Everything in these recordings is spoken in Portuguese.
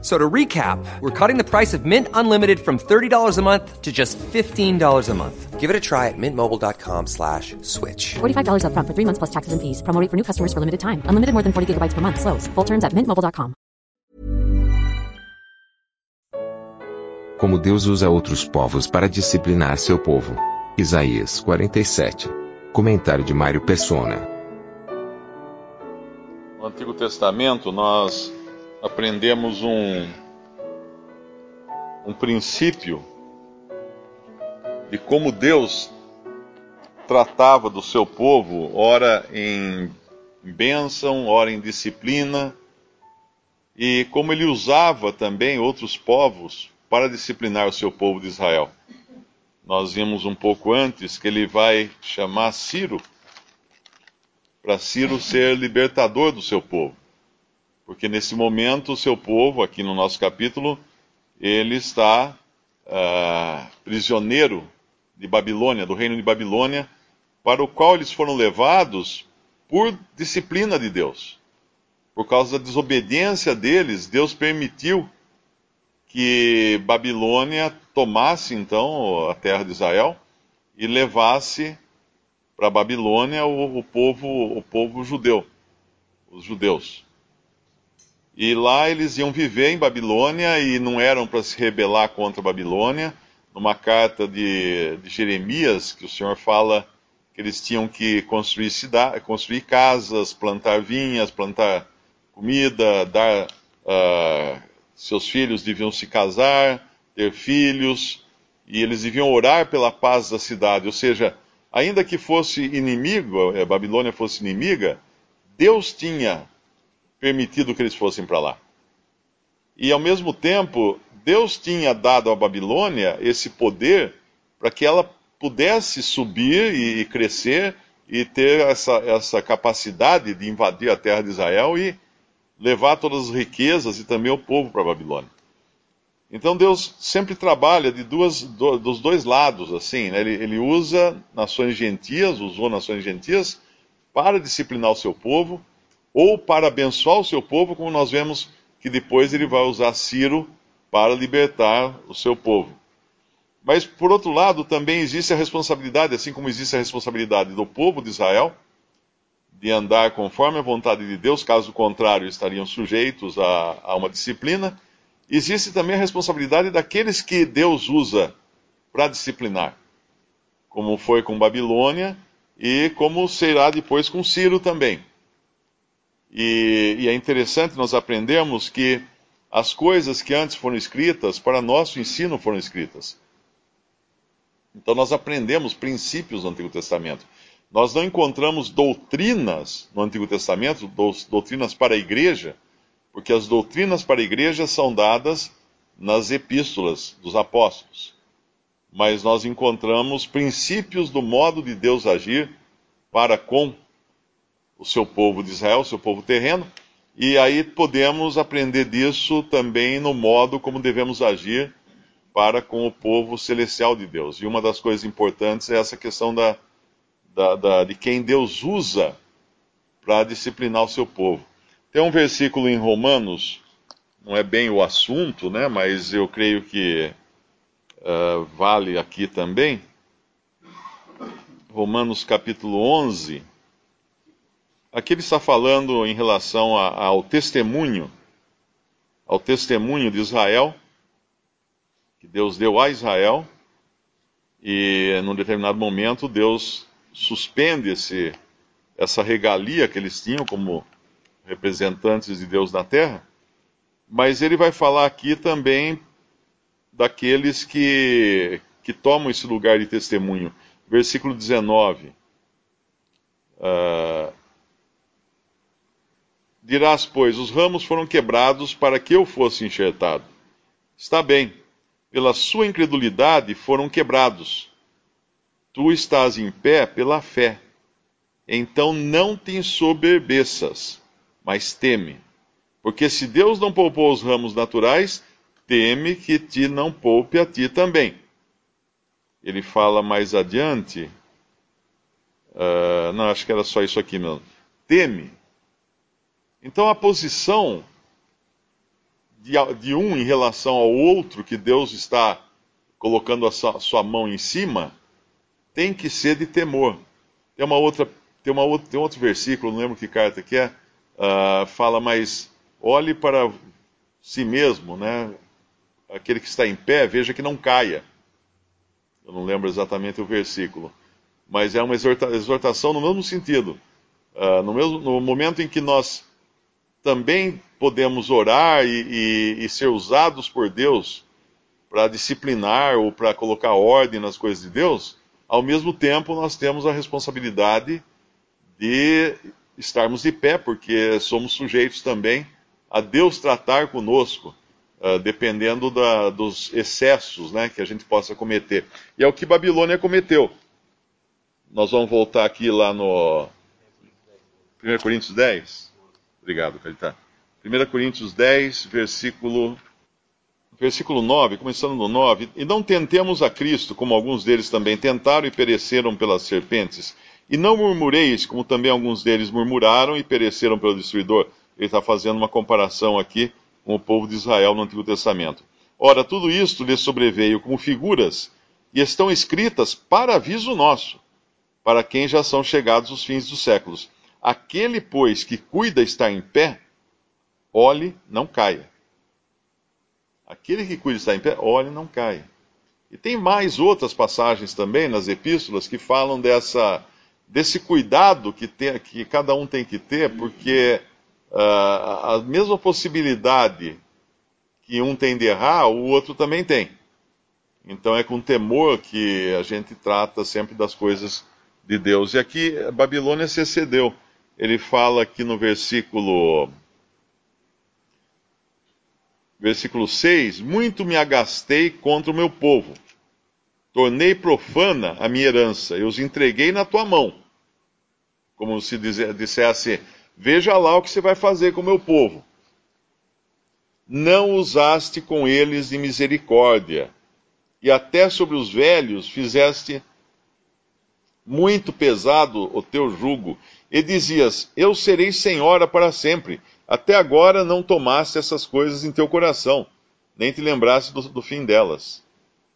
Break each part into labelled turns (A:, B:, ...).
A: So to recap, we're cutting the price of Mint Unlimited from $30 a month to just $15 a month.
B: Give it a try at mintmobile.com slash switch.
C: $45 upfront for three months plus taxes and fees. Promo rate for new customers for limited time. Unlimited more than 40 gigabytes per month. Slows. Full terms at mintmobile.com.
D: Como Deus usa outros povos para disciplinar seu povo. Isaías 47. Comentário de Mário Persona.
E: No Antigo Testamento, nós aprendemos um, um princípio de como Deus tratava do seu povo, ora em bênção, ora em disciplina, e como ele usava também outros povos para disciplinar o seu povo de Israel. Nós vimos um pouco antes que ele vai chamar Ciro, para Ciro ser libertador do seu povo. Porque nesse momento o seu povo, aqui no nosso capítulo, ele está uh, prisioneiro de Babilônia, do reino de Babilônia, para o qual eles foram levados por disciplina de Deus. Por causa da desobediência deles, Deus permitiu que Babilônia tomasse então a terra de Israel e levasse para Babilônia o, o, povo, o povo judeu, os judeus. E lá eles iam viver em Babilônia e não eram para se rebelar contra a Babilônia. Numa carta de, de, Jeremias, que o Senhor fala que eles tinham que construir, cidade, construir casas, plantar vinhas, plantar comida, dar. Uh, seus filhos deviam se casar, ter filhos, e eles deviam orar pela paz da cidade. Ou seja, ainda que fosse inimigo, a Babilônia fosse inimiga, Deus tinha permitido que eles fossem para lá. E ao mesmo tempo, Deus tinha dado à Babilônia esse poder para que ela pudesse subir e, crescer e ter essa, essa capacidade de invadir a terra de Israel e levar todas as riquezas e também o povo para a Babilônia. Então Deus sempre trabalha de duas, do, dos dois lados, assim, né? ele, ele usa nações gentias, usou nações gentias para disciplinar o seu povo, ou para abençoar o seu povo, como nós vemos que depois ele vai usar Ciro para libertar o seu povo. Mas, por outro lado, também existe a responsabilidade, assim como existe a responsabilidade do povo de Israel, de andar conforme a vontade de Deus, caso contrário, estariam sujeitos a, a uma disciplina. Existe também a responsabilidade daqueles que Deus usa para disciplinar, como foi com Babilônia e como será depois com Ciro também. E, e, é interessante nós aprendermos que as coisas que antes foram escritas, para nosso ensino foram escritas. Então nós aprendemos princípios no Antigo Testamento. Nós não encontramos doutrinas no Antigo Testamento, doutrinas para a igreja, porque as doutrinas para a igreja são dadas nas epístolas dos apóstolos. Mas nós encontramos princípios do modo de Deus agir para com o seu povo de Israel, o seu povo terreno, e aí podemos aprender disso também no modo como devemos agir para com o povo celestial de Deus. E uma das coisas importantes é essa questão da, da, da, de quem Deus usa para disciplinar o seu povo. Tem um versículo em Romanos, não é bem o assunto, né, mas eu creio que uh, vale aqui também. Romanos capítulo 11 Aqui ele está falando em relação a, ao testemunho, ao testemunho de Israel, que Deus deu a Israel, e num determinado momento Deus suspende esse, essa regalia que eles tinham como representantes de Deus na terra, mas ele vai falar aqui também daqueles que, que tomam esse lugar de testemunho. Versículo 19. Uh, Dirás, pois, os ramos foram quebrados para que eu fosse enxertado. Está bem, pela sua incredulidade foram quebrados. Tu estás em pé pela fé. Então não te ensoberbeças, mas teme, Porque se Deus não poupou os ramos naturais, teme que te não poupe a ti também. Ele fala mais adiante. Uh, não, acho que era só isso aqui mesmo. Teme. Então a posição de, de um em relação ao outro, que Deus está colocando a sua, a sua mão em cima, tem que ser de temor. Tem uma outra, tem uma outra, tem outro versículo, não lembro que carta que é, uh, fala, mas olhe para si mesmo, né? Aquele que está em pé, veja que não caia. Eu não lembro exatamente o versículo, mas é uma exortação no mesmo sentido. Uh, no, mesmo, no momento em que nós também podemos orar e, e, e ser usados por Deus para disciplinar ou para colocar ordem nas coisas de Deus, ao mesmo tempo nós temos a responsabilidade de estarmos de pé, porque somos sujeitos também a Deus tratar conosco, uh, dependendo da, dos excessos né, que a gente possa cometer. E é o que Babilônia cometeu. Nós vamos voltar aqui lá no 1 Coríntios 10. Obrigado, Caetano. 1 Coríntios 10, versículo, versículo 9, começando no 9. E não tentemos a Cristo, como alguns deles também tentaram e pereceram pelas serpentes. E não murmureis, como também alguns deles murmuraram e pereceram pelo destruidor. Ele está fazendo uma comparação aqui com o povo de Israel no Antigo Testamento. Ora, tudo isto lhes sobreveio como figuras e estão escritas para aviso nosso, para quem já são chegados os fins dos séculos Aquele, pois, que cuida estar em pé, olhe, não caia. Aquele que cuida estar em pé, olhe, não caia. E tem mais outras passagens também nas epístolas que falam dessa, desse cuidado que, tem, que cada um tem que ter, porque uh, a mesma possibilidade que um tem de errar, o outro também tem. Então é com temor que a gente trata sempre das coisas de Deus. E aqui Babilônia se excedeu ele fala aqui no versículo versículo 6: Muito me agastei contra o meu povo, tornei profana a minha herança, eu os entreguei na tua mão. Como se dissesse: Veja lá o que você vai fazer com o meu povo. Não usaste com eles de misericórdia, e até sobre os velhos fizeste muito pesado o teu jugo, e dizias: Eu serei senhora para sempre. Até agora não tomaste essas coisas em teu coração, nem te lembraste do, do fim delas.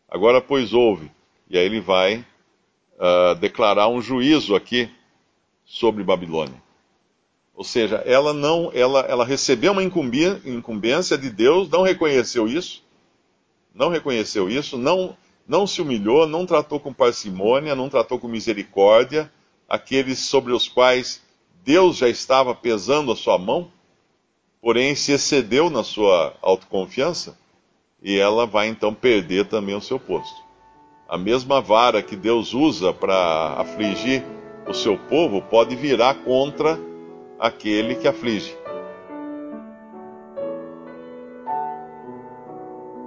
E: Agora, pois, ouve. E aí ele vai uh, declarar um juízo aqui sobre Babilônia. Ou seja, ela não, ela, ela recebeu uma incumbência de Deus, não reconheceu isso, não reconheceu isso, não, não se humilhou, não tratou com parcimônia, não tratou com misericórdia aqueles sobre os quais Deus já estava pesando a sua mão, porém se excedeu na sua autoconfiança, e ela vai então perder também o seu posto. A mesma vara que Deus usa para afligir o seu povo pode virar contra aquele que aflige.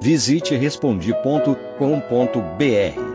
F: Visite respondi.com.br